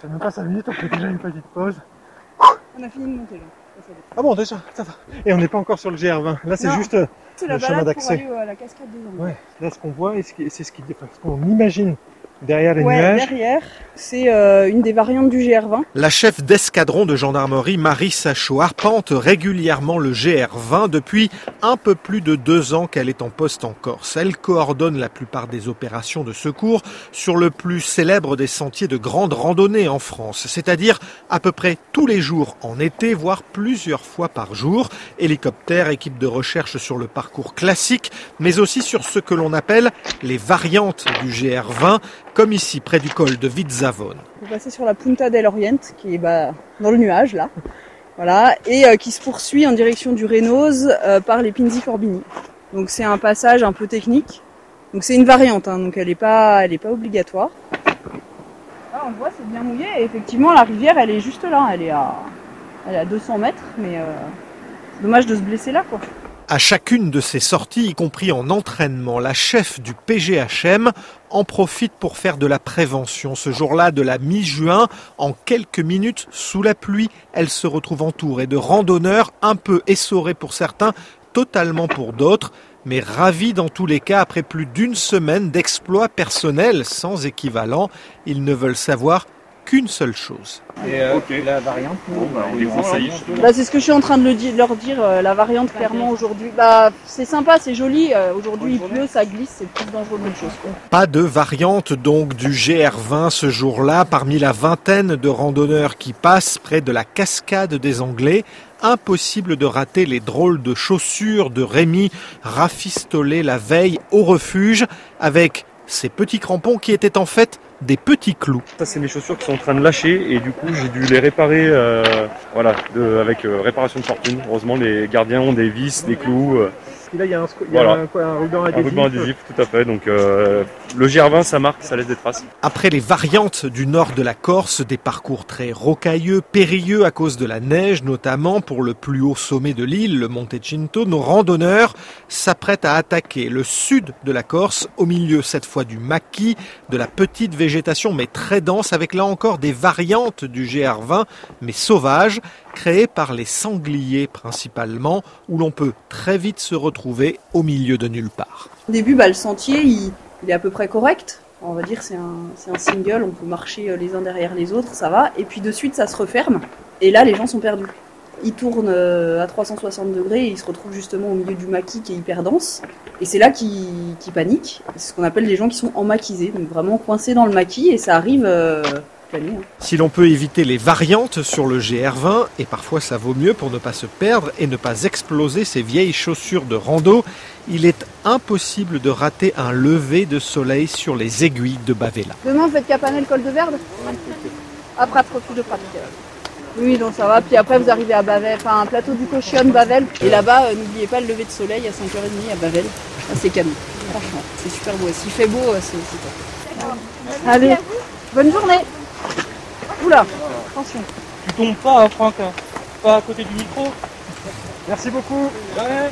fait même pas 5 minutes, on fait déjà une petite pause. On a fini de monter là. Ah bon, déjà, ça va. Et on n'est pas encore sur le GR20. Là, c'est juste euh, Le la chemin d'accès. euh. Ouais, là ce qu'on voit, et c'est ce qu'on imagine derrière les Ouais, nuages. derrière, c'est euh, une des variantes du GR20. La chef d'escadron de gendarmerie Marie Sachot arpente régulièrement le GR20 depuis un peu plus de deux ans qu'elle est en poste en Corse. Elle coordonne la plupart des opérations de secours sur le plus célèbre des sentiers de grande randonnée en France, c'est-à-dire à peu près tous les jours en été, voire plusieurs fois par jour. Hélicoptère, équipe de recherche sur le parcours classique, mais aussi sur ce que l'on appelle les variantes du GR20, comme ici près du col de Vizzavone. On va passer sur la Punta del Orient, qui est bah, dans le nuage là. Voilà, et euh, qui se poursuit en direction du Rénose euh, par les Pinzi Forbini. Donc c'est un passage un peu technique. Donc c'est une variante, hein, donc elle n'est pas, pas obligatoire. Là on voit, c'est bien mouillé. Et effectivement, la rivière, elle est juste là. Elle est à, elle est à 200 mètres, mais euh, dommage de se blesser là, quoi. À chacune de ces sorties, y compris en entraînement, la chef du PGHM en profite pour faire de la prévention. Ce jour-là, de la mi-juin, en quelques minutes, sous la pluie, elle se retrouve entourée de randonneurs un peu essorés pour certains, totalement pour d'autres, mais ravis dans tous les cas après plus d'une semaine d'exploits personnels sans équivalent. Ils ne veulent savoir qu'une seule chose. Et euh, la variante, Bon, bah, on les conseille. Bah, c'est ce que je suis en train de le di- leur dire, euh, la variante clairement aujourd'hui. Bah, c'est sympa, c'est joli. euh, aujourd'hui il pleut, ça glisse, c'est plus dangereux qu'autre chose. quoi. Pas de variante donc du GR20 ce jour-là parmi la vingtaine de randonneurs qui passent près de la cascade des Anglais. Impossible de rater les drôles de chaussures de Rémi rafistolées la veille au refuge avec ces petits crampons qui étaient en fait des petits clous. Ça, c'est mes chaussures qui sont en train de lâcher et du coup, j'ai dû les réparer euh, voilà, avec euh, réparation de fortune. Heureusement, les gardiens ont des vis, des clous, euh, Et là, il y a un, sco- il y a Voilà. un, quoi, un ruban un adhésif. ruban adhésif, tout à fait. Donc, euh, le GR20, ça marque, ça laisse des traces. Après les variantes du nord de la Corse, des parcours très rocailleux, périlleux à cause de la neige, notamment pour le plus haut sommet de l'île, le Monte Cinto, nos randonneurs s'apprêtent à attaquer le sud de la Corse, au milieu cette fois du maquis, de la petite végétation mais très dense, avec là encore des variantes du GR20, mais sauvages, créées par les sangliers principalement, où l'on peut très vite se retrouver au milieu de nulle part. Au début, bah, le sentier, il, est à peu près correct. On va dire c'est un, un single, on peut marcher euh, les uns derrière les autres, ça va. Et puis de suite, ça se referme. Et là, les gens sont perdus. Ils tournent euh, à 360 degrés et ils se retrouvent justement au milieu du maquis qui est hyper dense. Et c'est là qu'ils qu'ils paniquent. C'est ce qu'on appelle les gens qui sont emmaquisés, donc vraiment coincés dans le maquis et ça arrive euh, hein. Si l'on peut éviter les variantes sur le GR20, et parfois ça vaut mieux pour ne pas se perdre et ne pas exploser ses vieilles chaussures de rando, il est impossible de rater un lever de soleil sur les aiguilles de Bavella. Demain, vous faites Capanel, col de Verde Après, profil de pratique. Oui, donc ça va. Puis après, vous arrivez à Bavel, enfin, un plateau du Cochion, Bavel. Et là-bas, euh, n'oubliez pas le lever de soleil à 5h30 à Bavel. Là, c'est canon. Franchement, c'est super beau. S'il fait beau, euh, c'est c'est top. Allez, bonne journée. Oula, attention. Tu tombes pas, hein, Franck. hein. Pas à côté du micro. Merci beaucoup. Ouais.